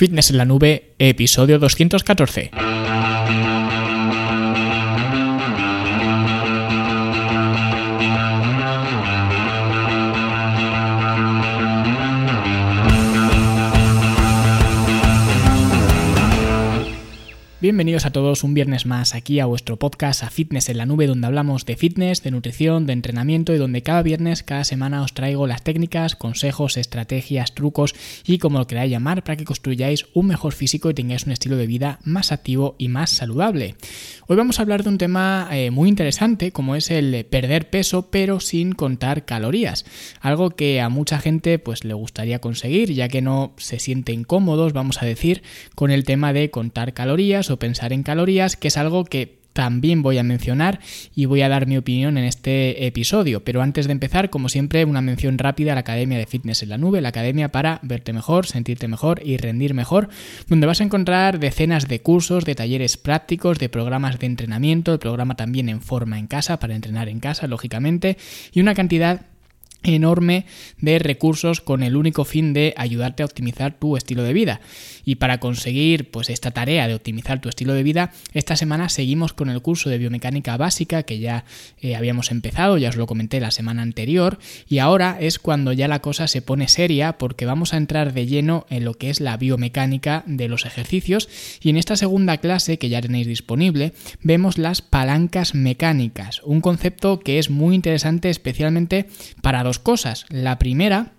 Fitness en la Nube, episodio 214. Bienvenidos a todos un viernes más aquí a vuestro podcast a Fitness en la Nube donde hablamos de fitness, de nutrición, de entrenamiento y donde cada viernes, cada semana os traigo las técnicas, consejos, estrategias, trucos y como lo queráis llamar para que construyáis un mejor físico y tengáis un estilo de vida más activo y más saludable. Hoy vamos a hablar de un tema eh, muy interesante como es el perder peso pero sin contar calorías. Algo que a mucha gente pues le gustaría conseguir ya que no se sienten cómodos, vamos a decir, con el tema de contar calorías o pensar en calorías, que es algo que también voy a mencionar y voy a dar mi opinión en este episodio. Pero antes de empezar, como siempre, una mención rápida a la Academia de Fitness en la Nube, la academia para verte mejor, sentirte mejor y rendir mejor, donde vas a encontrar decenas de cursos, de talleres prácticos, de programas de entrenamiento, el programa también en forma en casa, para entrenar en casa, lógicamente, y una cantidad enorme de recursos con el único fin de ayudarte a optimizar tu estilo de vida. Y para conseguir pues esta tarea de optimizar tu estilo de vida, esta semana seguimos con el curso de biomecánica básica que ya eh, habíamos empezado, ya os lo comenté la semana anterior, y ahora es cuando ya la cosa se pone seria porque vamos a entrar de lleno en lo que es la biomecánica de los ejercicios y en esta segunda clase que ya tenéis disponible vemos las palancas mecánicas, un concepto que es muy interesante especialmente para dos cosas. La primera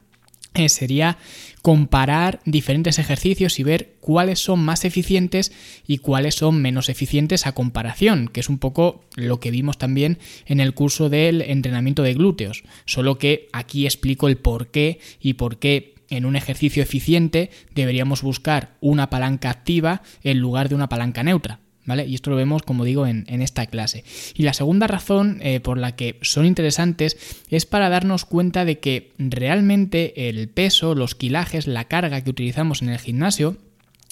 eh, sería comparar diferentes ejercicios y ver cuáles son más eficientes y cuáles son menos eficientes a comparación, que es un poco lo que vimos también en el curso del entrenamiento de glúteos, solo que aquí explico el por qué y por qué en un ejercicio eficiente deberíamos buscar una palanca activa en lugar de una palanca neutra. Y esto lo vemos, como digo, en, esta clase. Y la segunda razón eh, por la que son interesantes es para darnos cuenta de que realmente el peso, los kilajes, la carga que utilizamos en el gimnasio,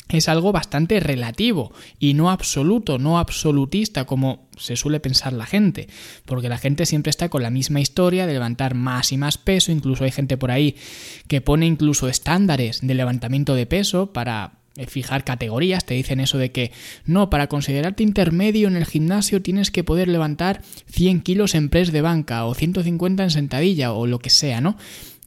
es algo bastante relativo y no absoluto, no absolutista como se suele pensar la gente, porque la gente siempre está con la misma historia de levantar más y más peso, incluso hay gente por ahí que pone incluso estándares de levantamiento de peso para fijar categorías, te dicen eso de que no, para considerarte intermedio en el gimnasio tienes que poder levantar 100 kilos en press de banca o 150 en sentadilla o lo que sea, ¿no?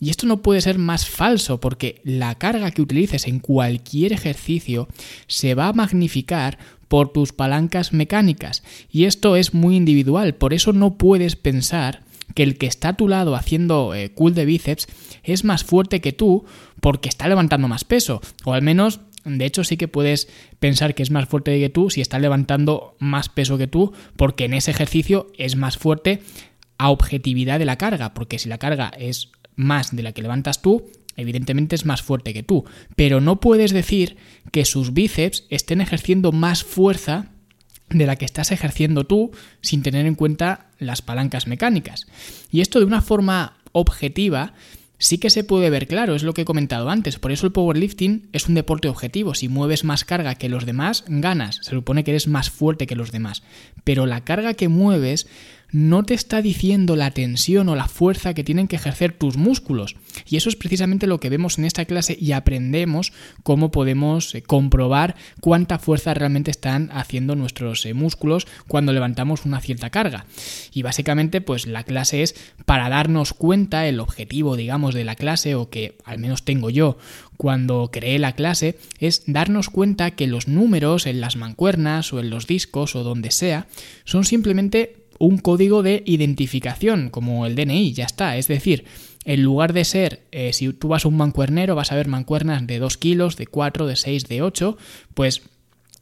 Y esto no puede ser más falso porque la carga que utilices en cualquier ejercicio se va a magnificar por tus palancas mecánicas. Y esto es muy individual, por eso no puedes pensar que el que está a tu lado haciendo eh, cool de bíceps es más fuerte que tú porque está levantando más peso, o al menos de hecho, sí que puedes pensar que es más fuerte que tú si está levantando más peso que tú, porque en ese ejercicio es más fuerte a objetividad de la carga, porque si la carga es más de la que levantas tú, evidentemente es más fuerte que tú. Pero no puedes decir que sus bíceps estén ejerciendo más fuerza de la que estás ejerciendo tú sin tener en cuenta las palancas mecánicas. Y esto de una forma objetiva sí que se puede ver claro, es lo que he comentado antes. Por eso el powerlifting es un deporte objetivo. Si mueves más carga que los demás, ganas. Se supone que eres más fuerte que los demás. Pero la carga que mueves no te está diciendo la tensión o la fuerza que tienen que ejercer tus músculos. Y eso es precisamente lo que vemos en esta clase y aprendemos cómo podemos eh, comprobar cuánta fuerza realmente están haciendo nuestros eh, músculos cuando levantamos una cierta carga. Y básicamente pues la clase es para darnos cuenta, el objetivo digamos de la clase o que al menos tengo yo cuando creé la clase es darnos cuenta que los números en las mancuernas o en los discos o donde sea son simplemente un código de identificación, como el DNI, ya está. Es decir, en lugar de ser, eh, si tú vas a un mancuernero, vas a ver mancuernas de 2 kilos, de 4, de 6, de 8, pues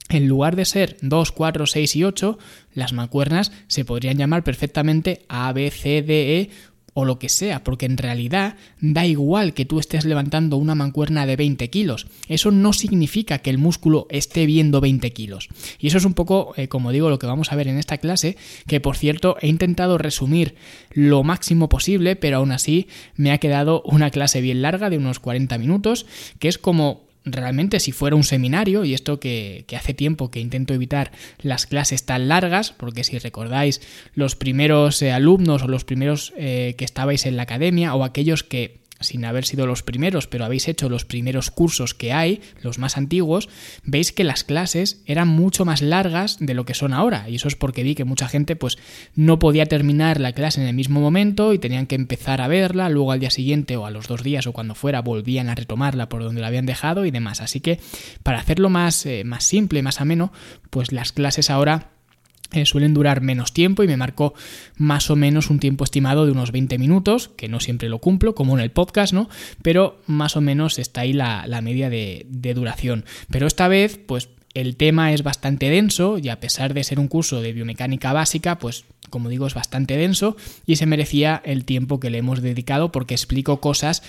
en lugar de ser 2, 4, 6 y 8, las mancuernas se podrían llamar perfectamente A, B, C, D, E o lo que sea, porque en realidad da igual que tú estés levantando una mancuerna de 20 kilos. Eso no significa que el músculo esté viendo 20 kilos. Y eso es un poco, eh, como digo, lo que vamos a ver en esta clase, que por cierto he intentado resumir lo máximo posible, pero aún así me ha quedado una clase bien larga de unos 40 minutos, que es como realmente si fuera un seminario, y esto que, hace tiempo que intento evitar las clases tan largas, porque si recordáis los primeros eh, alumnos o los primeros eh, que estabais en la academia o aquellos que sin haber sido los primeros, pero habéis hecho los primeros cursos que hay, los más antiguos, veis que las clases eran mucho más largas de lo que son ahora. Y eso es porque vi que mucha gente pues no podía terminar la clase en el mismo momento y tenían que empezar a verla, luego al día siguiente o a los dos días o cuando fuera volvían a retomarla por donde la habían dejado y demás. Así que para hacerlo más, eh, más simple, más ameno, pues las clases ahora eh, suelen durar menos tiempo y me marcó más o menos un tiempo estimado de unos 20 minutos, que no siempre lo cumplo, como en el podcast, ¿no? Pero más o menos está ahí la, media de, de duración. Pero esta vez, pues el tema es bastante denso y a pesar de ser un curso de biomecánica básica, pues como digo es bastante denso y se merecía el tiempo que le hemos dedicado porque explico cosas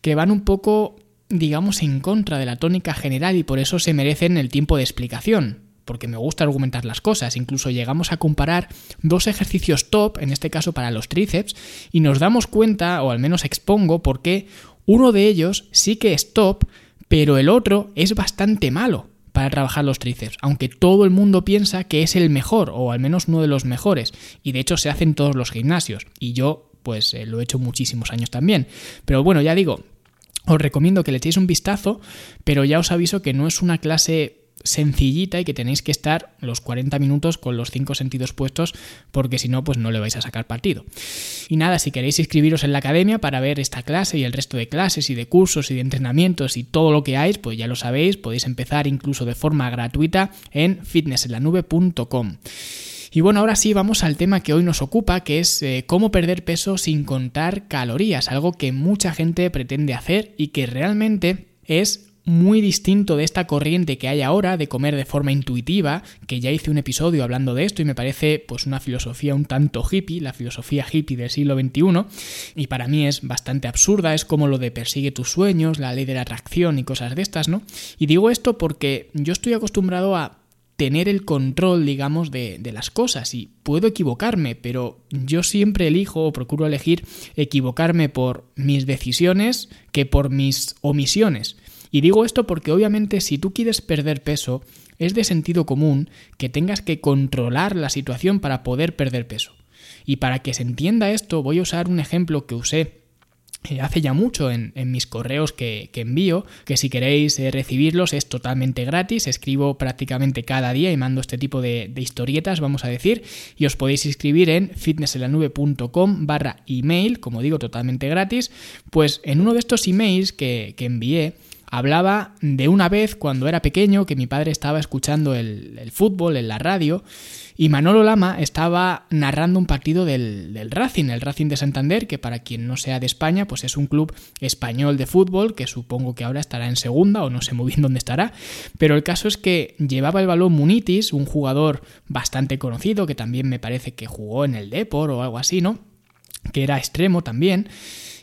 que van un poco digamos en contra de la tónica general y por eso se merecen el tiempo de explicación porque me gusta argumentar las cosas. Incluso llegamos a comparar dos ejercicios top, en este caso para los tríceps, y nos damos cuenta, o al menos expongo, por qué uno de ellos sí que es top, pero el otro es bastante malo para trabajar los tríceps, aunque todo el mundo piensa que es el mejor, o al menos uno de los mejores, y de hecho se hace en todos los gimnasios, y yo pues eh, lo he hecho muchísimos años también. Pero bueno, ya digo, os recomiendo que le echéis un vistazo, pero ya os aviso que no es una clase sencillita y que tenéis que estar los 40 minutos con los cinco sentidos puestos porque si no pues no le vais a sacar partido. Y nada, si queréis inscribiros en la academia para ver esta clase y el resto de clases y de cursos y de entrenamientos y todo lo que hay, pues ya lo sabéis, podéis empezar incluso de forma gratuita en fitnessenlanube.com. Y bueno, ahora sí vamos al tema que hoy nos ocupa, que es eh, cómo perder peso sin contar calorías, algo que mucha gente pretende hacer y que realmente es muy distinto de esta corriente que hay ahora de comer de forma intuitiva, que ya hice un episodio hablando de esto y me parece pues una filosofía un tanto hippie, la filosofía hippie del siglo XXI, y para mí es bastante absurda, es como lo de persigue tus sueños, la ley de la atracción y cosas de estas, ¿no? Y digo esto porque yo estoy acostumbrado a tener el control, digamos, de, de, las cosas. Y puedo equivocarme, pero yo siempre elijo o procuro elegir equivocarme por mis decisiones que por mis omisiones. Y digo esto porque obviamente si tú quieres perder peso, es de sentido común que tengas que controlar la situación para poder perder peso. Y para que se entienda esto, voy a usar un ejemplo que usé eh, hace ya mucho en, mis correos que, envío, que si queréis eh, recibirlos es totalmente gratis, escribo prácticamente cada día y mando este tipo de, historietas, vamos a decir, y os podéis inscribir en fitnesselanube.com barra email, como digo, totalmente gratis, pues en uno de estos emails que, que envié, hablaba de una vez cuando era pequeño que mi padre estaba escuchando el, fútbol en la radio y Manolo Lama estaba narrando un partido del, Racing, el Racing de Santander, que para quien no sea de España, pues es un club español de fútbol que supongo que ahora estará en segunda o no sé muy bien dónde estará, pero el caso es que llevaba el balón Munitis, un jugador bastante conocido que también me parece que jugó en el Depor o algo así, ¿no? Que era extremo también.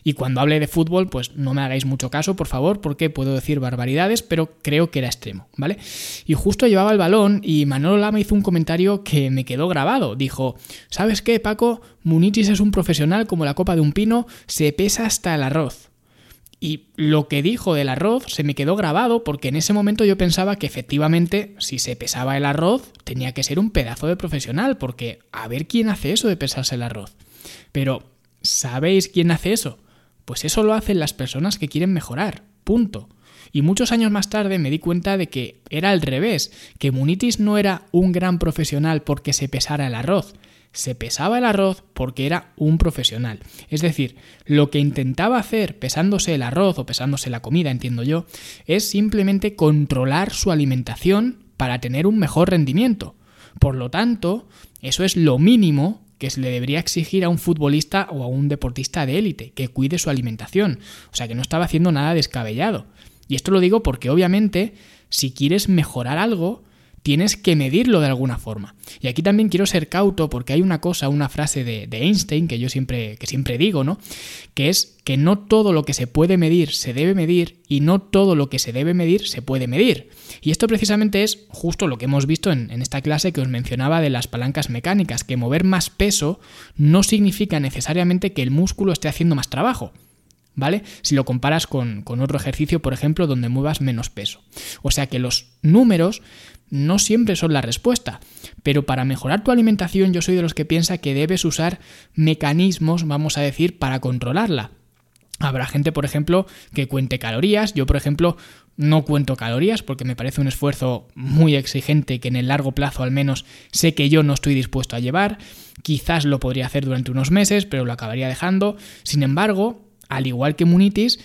Y cuando hable de fútbol, pues no me hagáis mucho caso, por favor, porque puedo decir barbaridades, pero creo que era extremo, ¿vale? Y justo llevaba el balón y Manolo Lama hizo un comentario que me quedó grabado. Dijo, ¿sabes qué, Paco? Munichis es un profesional como la copa de un pino, se pesa hasta el arroz. Y lo que dijo del arroz se me quedó grabado porque en ese momento yo pensaba que efectivamente si se pesaba el arroz tenía que ser un pedazo de profesional porque a ver quién hace eso de pesarse el arroz. Pero ¿sabéis quién hace eso? Pues eso lo hacen las personas que quieren mejorar. Punto. Y muchos años más tarde me di cuenta de que era al revés, que Munitis no era un gran profesional porque se pesara el arroz, se pesaba el arroz porque era un profesional. Es decir, lo que intentaba hacer pesándose el arroz o pesándose la comida, entiendo yo, es simplemente controlar su alimentación para tener un mejor rendimiento. Por lo tanto, eso es lo mínimo que se le debería exigir a un futbolista o a un deportista de élite, que cuide su alimentación. O sea, que no estaba haciendo nada descabellado. Y esto lo digo porque obviamente si quieres mejorar algo, tienes que medirlo de alguna forma. Y aquí también quiero ser cauto porque hay una cosa, una frase de, Einstein que yo siempre, que siempre digo, ¿no? Que es que no todo lo que se puede medir se debe medir y no todo lo que se debe medir se puede medir. Y esto precisamente es justo lo que hemos visto en, esta clase que os mencionaba de las palancas mecánicas, que mover más peso no significa necesariamente que el músculo esté haciendo más trabajo. ¿vale? Si lo comparas con, con, otro ejercicio, por ejemplo, donde muevas menos peso. O sea que los números no siempre son la respuesta, pero para mejorar tu alimentación yo soy de los que piensa que debes usar mecanismos, vamos a decir, para controlarla. Habrá gente, por ejemplo, que cuente calorías. Yo, por ejemplo, no cuento calorías porque me parece un esfuerzo muy exigente que en el largo plazo al menos sé que yo no estoy dispuesto a llevar. Quizás lo podría hacer durante unos meses, pero lo acabaría dejando. Sin embargo, al igual que Munitis,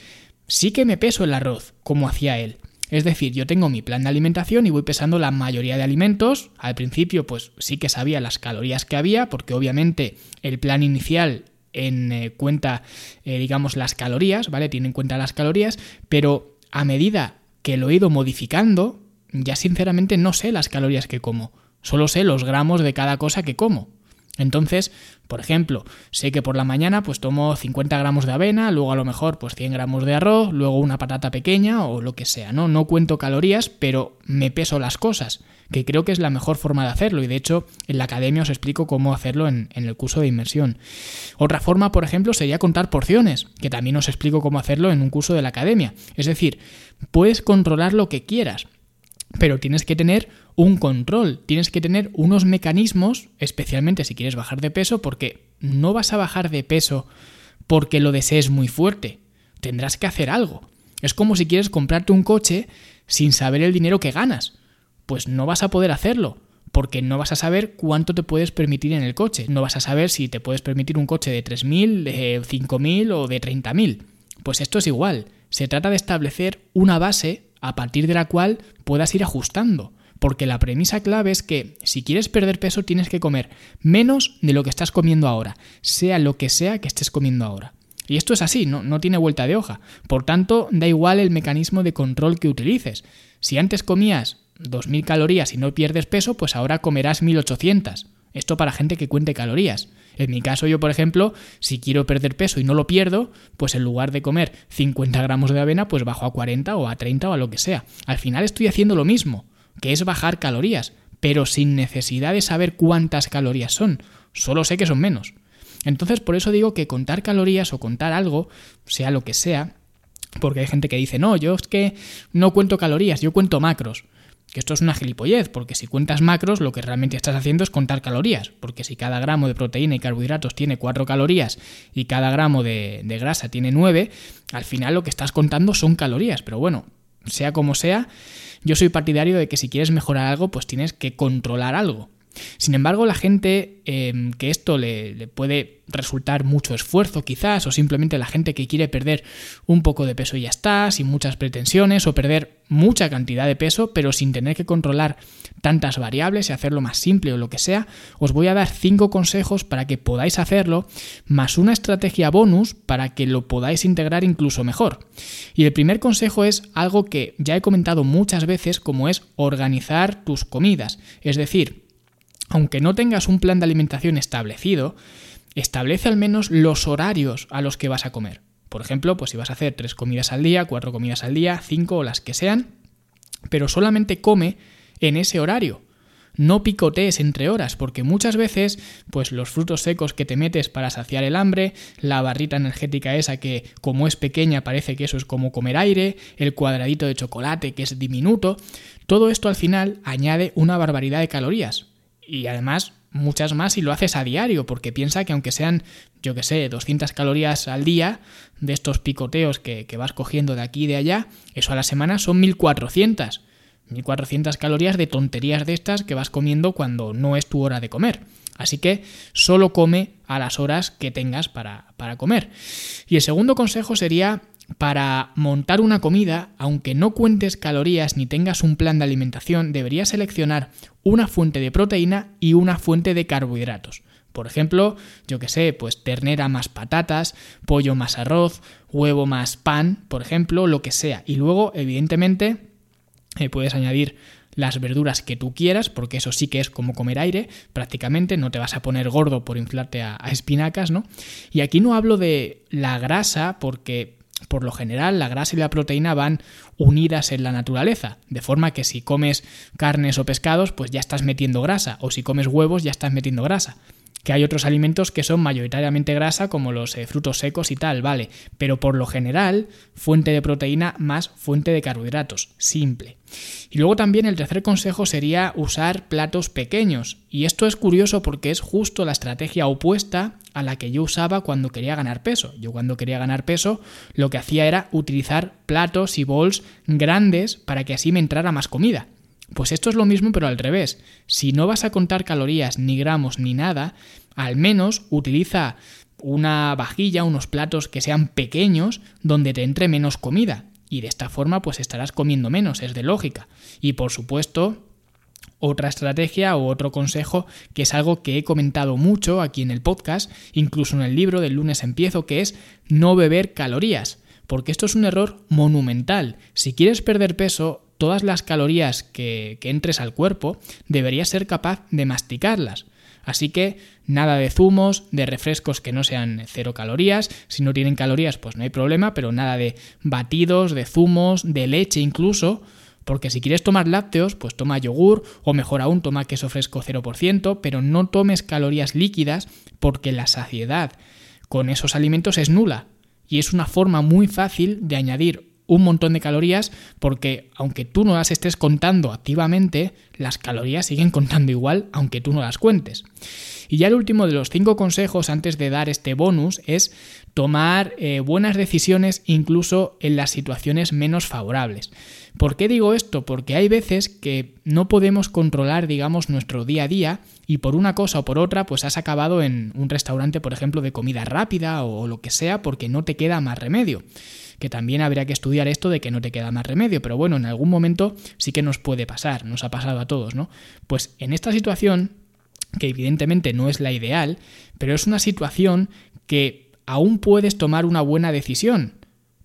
sí que me peso el arroz, como hacía él. Es decir, yo tengo mi plan de alimentación y voy pesando la mayoría de alimentos. Al principio, pues sí que sabía las calorías que había, porque obviamente el plan inicial en eh, cuenta, eh, digamos, las calorías, ¿vale? Tiene en cuenta las calorías, pero a medida que lo he ido modificando, ya sinceramente no sé las calorías que como. Solo sé los gramos de cada cosa que como. Entonces, por ejemplo, sé que por la mañana pues tomo 50 gramos de avena, luego a lo mejor pues 100 gramos de arroz, luego una patata pequeña o lo que sea, ¿no? No cuento calorías, pero me peso las cosas, que creo que es la mejor forma de hacerlo y de hecho en la academia os explico cómo hacerlo en, en el curso de inmersión. Otra forma, por ejemplo, sería contar porciones, que también os explico cómo hacerlo en un curso de la academia. Es decir, puedes controlar lo que quieras, pero tienes que tener un control, tienes que tener unos mecanismos, especialmente si quieres bajar de peso, porque no vas a bajar de peso porque lo desees muy fuerte, tendrás que hacer algo. Es como si quieres comprarte un coche sin saber el dinero que ganas, pues no vas a poder hacerlo, porque no vas a saber cuánto te puedes permitir en el coche, no vas a saber si te puedes permitir un coche de 3.000, de 5.000 o de 30.000. Pues esto es igual, se trata de establecer una base a partir de la cual puedas ir ajustando porque la premisa clave es que si quieres perder peso tienes que comer menos de lo que estás comiendo ahora, sea lo que sea que estés comiendo ahora. Y esto es así, no, no tiene vuelta de hoja. Por tanto, da igual el mecanismo de control que utilices. Si antes comías 2.000 calorías y no pierdes peso, pues ahora comerás 1.800. Esto para gente que cuente calorías. En mi caso, yo, por ejemplo, si quiero perder peso y no lo pierdo, pues en lugar de comer 50 gramos de avena, pues bajo a 40 o a 30 o a lo que sea. Al final estoy haciendo lo mismo que es bajar calorías, pero sin necesidad de saber cuántas calorías son, solo sé que son menos. Entonces por eso digo que contar calorías o contar algo, sea lo que sea, porque hay gente que dice, no, yo es que no cuento calorías, yo cuento macros. Esto es una gilipollez, porque si cuentas macros, lo que realmente estás haciendo es contar calorías. Porque si cada gramo de proteína y carbohidratos tiene 4 calorías y cada gramo de, de grasa tiene 9, al final lo que estás contando son calorías. Pero bueno, sea como sea, yo soy partidario de que si quieres mejorar algo, pues tienes que controlar algo. Sin embargo, la gente em, que esto le, puede resultar mucho esfuerzo quizás, o simplemente la gente que quiere perder un poco de peso y ya está, sin muchas pretensiones, o perder mucha cantidad de peso, pero sin tener que controlar tantas variables y hacerlo más simple o lo que sea, os voy a dar cinco consejos para que podáis hacerlo, más una estrategia bonus para que lo podáis integrar incluso mejor. Y el primer consejo es algo que ya he comentado muchas veces, como es organizar tus comidas. Es decir, aunque no tengas un plan de alimentación establecido, establece al menos los horarios a los que vas a comer. Por ejemplo, pues si vas a hacer tres comidas al día, cuatro comidas al día, cinco o las que sean, pero solamente come en ese horario. No picotees entre horas, porque muchas veces, pues los frutos secos que te metes para saciar el hambre, la barrita energética esa que como es pequeña parece que eso es como comer aire, el cuadradito de chocolate que es diminuto, todo esto al final añade una barbaridad de calorías y además muchas más si lo haces a diario, porque piensa que aunque sean, yo que sé, 200 calorías al día de estos picoteos que, vas cogiendo de aquí y de allá, eso a la semana son 1400. 1400 calorías de tonterías de estas que vas comiendo cuando no es tu hora de comer. Así que solo come a las horas que tengas para, para comer. Y el segundo consejo sería para montar una comida, aunque no cuentes calorías ni tengas un plan de alimentación, deberías seleccionar una fuente de proteína y una fuente de carbohidratos. Por ejemplo, yo que sé, pues ternera más patatas, pollo más arroz, huevo más pan, por ejemplo, lo que sea. Y luego, evidentemente, eh, puedes añadir las verduras que tú quieras, porque eso sí que es como comer aire, prácticamente, no te vas a poner gordo por inflarte a espinacas, ¿no? Y aquí no hablo de la grasa, porque por lo general, la grasa y la proteína van unidas en la naturaleza, de forma que si comes carnes o pescados, pues ya estás metiendo grasa, o si comes huevos, ya estás metiendo grasa. Que hay otros alimentos que son mayoritariamente grasa, como los eh, frutos secos y tal, vale, pero por lo general, fuente de proteína más fuente de carbohidratos, simple. Y luego también el tercer consejo sería usar platos pequeños. Y esto es curioso porque es justo la estrategia opuesta a la que yo usaba cuando quería ganar peso. Yo cuando quería ganar peso lo que hacía era utilizar platos y bowls grandes para que así me entrara más comida. Pues esto es lo mismo pero al revés. Si no vas a contar calorías, ni gramos, ni nada, al menos utiliza una vajilla, unos platos que sean pequeños donde te entre menos comida. Y de esta forma pues estarás comiendo menos, es de lógica. Y por supuesto, otra estrategia o otro consejo que es algo que he comentado mucho aquí en el podcast, incluso en el libro del lunes empiezo, que es no beber calorías. Porque esto es un error monumental. Si quieres perder peso, todas las calorías que, entres al cuerpo, deberías ser capaz de masticarlas. Así que nada de zumos, de refrescos que no sean cero calorías. Si no tienen calorías, pues no hay problema, pero nada de batidos, de zumos, de leche incluso. Porque si quieres tomar lácteos, pues toma yogur o mejor aún toma queso fresco 0%, pero no tomes calorías líquidas porque la saciedad con esos alimentos es nula. Y es una forma muy fácil de añadir un montón de calorías porque aunque tú no las estés contando activamente, las calorías siguen contando igual aunque tú no las cuentes. Y ya el último de los cinco consejos antes de dar este bonus es tomar eh, buenas decisiones incluso en las situaciones menos favorables. ¿Por qué digo esto? Porque hay veces que no podemos controlar, digamos, nuestro día a día y por una cosa o por otra, pues has acabado en un restaurante, por ejemplo, de comida rápida o lo que sea, porque no te queda más remedio que también habría que estudiar esto de que no te queda más remedio, pero bueno, en algún momento sí que nos puede pasar, nos ha pasado a todos, ¿no? Pues en esta situación, que evidentemente no es la ideal, pero es una situación que aún puedes tomar una buena decisión.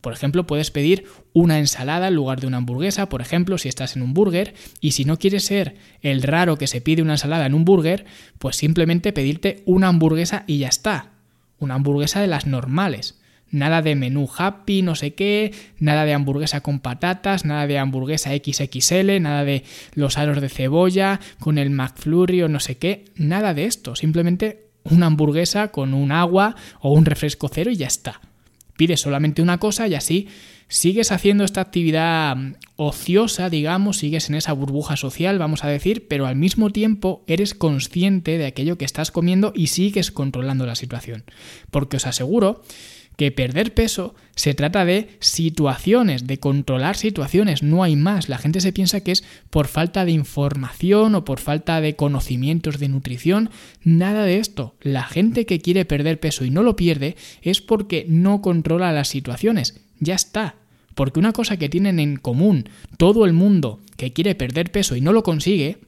Por ejemplo, puedes pedir una ensalada en lugar de una hamburguesa, por ejemplo, si estás en un burger, y si no quieres ser el raro que se pide una ensalada en un burger, pues simplemente pedirte una hamburguesa y ya está. Una hamburguesa de las normales. Nada de menú happy, no sé qué, nada de hamburguesa con patatas, nada de hamburguesa XXL, nada de los aros de cebolla con el McFlurry o no sé qué, nada de esto, simplemente una hamburguesa con un agua o un refresco cero y ya está. Pides solamente una cosa y así sigues haciendo esta actividad mm, ociosa, digamos, sigues en esa burbuja social, vamos a decir, pero al mismo tiempo eres consciente de aquello que estás comiendo y sigues controlando la situación. Porque os aseguro que perder peso se trata de situaciones, de controlar situaciones, no hay más. La gente se piensa que es por falta de información o por falta de conocimientos de nutrición, nada de esto. La gente que quiere perder peso y no lo pierde es porque no controla las situaciones. Ya está. Porque una cosa que tienen en común todo el mundo que quiere perder peso y no lo consigue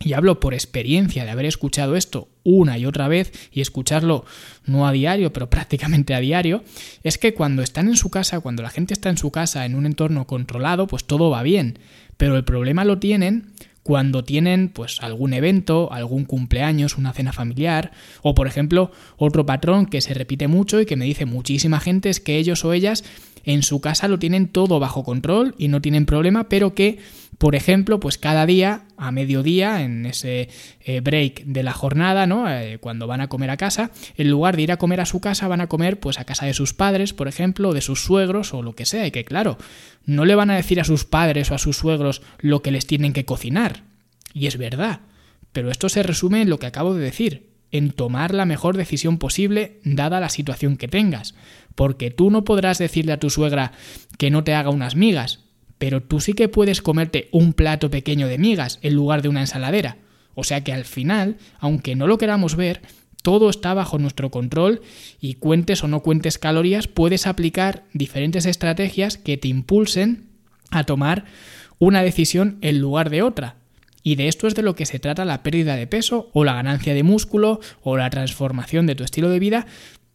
y hablo por experiencia de haber escuchado esto una y otra vez y escucharlo no a diario, pero prácticamente a diario, es que cuando están en su casa, cuando la gente está en su casa en un entorno controlado, pues todo va bien. Pero el problema lo tienen cuando tienen pues algún evento, algún cumpleaños, una cena familiar, o por ejemplo, otro patrón que se repite mucho y que me dice muchísima gente es que ellos o ellas en su casa lo tienen todo bajo control y no tienen problema, pero que por ejemplo, pues cada día a mediodía, en ese eh, break de la jornada, ¿no? Eh, cuando van a comer a casa, en lugar de ir a comer a su casa, van a comer pues a casa de sus padres, por ejemplo, de sus suegros o lo que sea. Y que claro, no le van a decir a sus padres o a sus suegros lo que les tienen que cocinar. Y es verdad. Pero esto se resume en lo que acabo de decir, en tomar la mejor decisión posible dada la situación que tengas. Porque tú no podrás decirle a tu suegra que no te haga unas migas, pero tú sí que puedes comerte un plato pequeño de migas en lugar de una ensaladera. O sea que al final, aunque no lo queramos ver, todo está bajo nuestro control y cuentes o no cuentes calorías, puedes aplicar diferentes estrategias que te impulsen a tomar una decisión en lugar de otra. Y de esto es de lo que se trata la pérdida de peso o la ganancia de músculo o la transformación de tu estilo de vida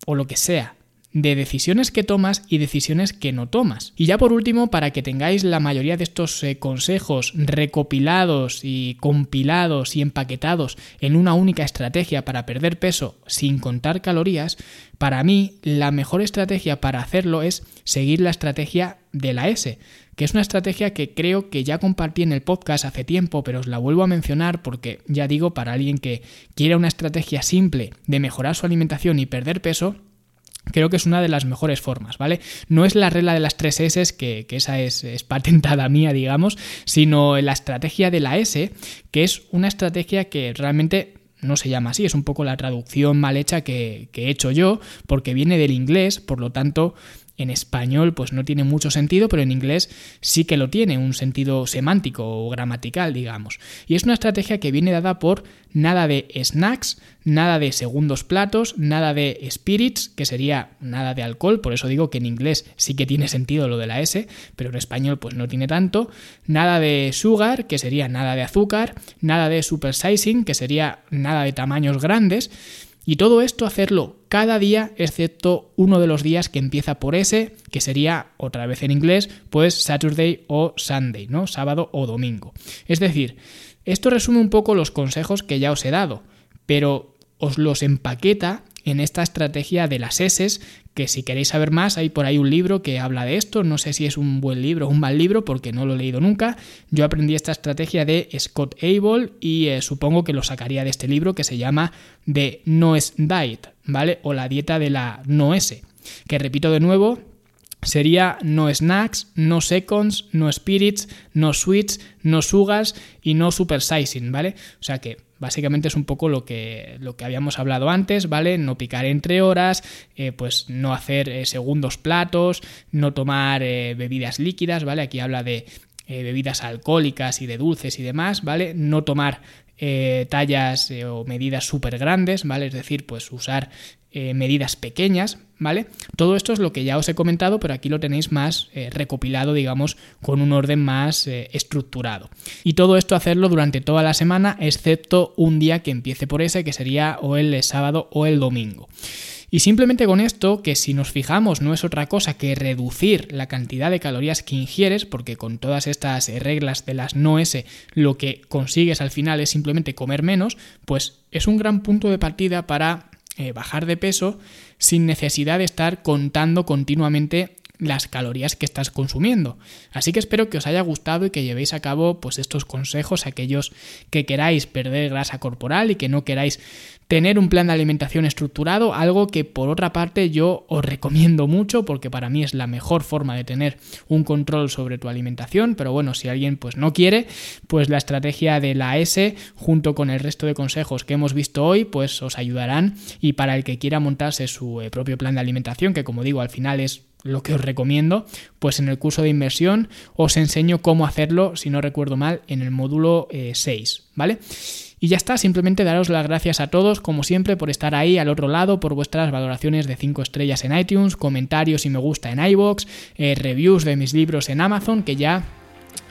o lo que sea de decisiones que tomas y decisiones que no tomas. Y ya por último, para que tengáis la mayoría de estos eh, consejos recopilados y compilados y empaquetados en una única estrategia para perder peso sin contar calorías, para mí la mejor estrategia para hacerlo es seguir la estrategia de la S, que es una estrategia que creo que ya compartí en el podcast hace tiempo, pero os la vuelvo a mencionar porque ya digo, para alguien que quiera una estrategia simple de mejorar su alimentación y perder peso, Creo que es una de las mejores formas, ¿vale? No es la regla de las tres S, que, esa es, patentada mía, digamos, sino la estrategia de la S, que es una estrategia que realmente no se llama así, es un poco la traducción mal hecha que, que he hecho yo, porque viene del inglés, por lo tanto en español pues no tiene mucho sentido, pero en inglés sí que lo tiene, un sentido semántico o gramatical, digamos. Y es una estrategia que viene dada por nada de snacks, nada de segundos platos, nada de spirits, que sería nada de alcohol, por eso digo que en inglés sí que tiene sentido lo de la S, pero en español pues no tiene tanto, nada de sugar, que sería nada de azúcar, nada de supersizing, que sería nada de tamaños grandes, y todo esto hacerlo cada día, excepto uno de los días que empieza por S, que sería otra vez en inglés, pues Saturday o Sunday, ¿no? Sábado o domingo. Es decir, esto resume un poco los consejos que ya os he dado, pero os los empaqueta en esta estrategia de las S, que si queréis saber más, hay por ahí un libro que habla de esto, no sé si es un buen libro o un mal libro porque no lo he leído nunca, yo aprendí esta estrategia de Scott Abel y eh, supongo que lo sacaría de este libro que se llama The Noes Diet, ¿vale? O la dieta de la no S, que repito de nuevo, sería no snacks, no seconds, no spirits, no sweets, no sugars y no supersizing, ¿vale? O sea que básicamente es un poco lo que, lo que habíamos hablado antes, ¿vale? No picar entre horas, eh, pues no hacer eh, segundos platos, no tomar eh, bebidas líquidas, ¿vale? Aquí habla de bebidas alcohólicas y de dulces y demás, ¿vale? No tomar tallas o medidas súper grandes, ¿vale? Es decir, pues usar eh, medidas pequeñas, ¿vale? Todo esto es lo que ya os he comentado, pero aquí lo tenéis más eh, recopilado, digamos, con un orden más eh, estructurado. Y todo esto hacerlo durante toda la semana, excepto un día que empiece por ese, que sería o el sábado o el domingo. Y simplemente con esto, que si nos fijamos no es otra cosa que reducir la cantidad de calorías que ingieres, porque con todas estas reglas de las no S lo que consigues al final es simplemente comer menos, pues es un gran punto de partida para eh, bajar de peso sin necesidad de estar contando continuamente las calorías que estás consumiendo. Así que espero que os haya gustado y que llevéis a cabo pues estos consejos aquellos que queráis perder grasa corporal y que no queráis tener un plan de alimentación estructurado, algo que por otra parte yo os recomiendo mucho porque para mí es la mejor forma de tener un control sobre tu alimentación, pero bueno, si alguien pues no quiere, pues la estrategia de la S junto con el resto de consejos que hemos visto hoy, pues os ayudarán y para el que quiera montarse su eh, propio plan de alimentación, que como digo, al final es lo que os recomiendo, pues en el curso de inversión os enseño cómo hacerlo, si no recuerdo mal, en el módulo 6, eh, ¿vale? Y ya está, simplemente daros las gracias a todos, como siempre, por estar ahí al otro lado, por vuestras valoraciones de 5 estrellas en iTunes, comentarios y me gusta en iBox, eh, reviews de mis libros en Amazon, que ya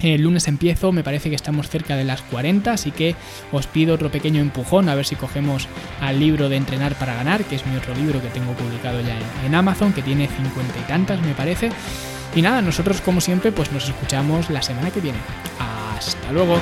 el lunes empiezo, me parece que estamos cerca de las 40, así que os pido otro pequeño empujón a ver si cogemos al libro de Entrenar para Ganar, que es mi otro libro que tengo publicado ya en, Amazon, que tiene 50 y tantas, me parece. Y nada, nosotros como siempre, pues nos escuchamos la semana que viene. Hasta luego.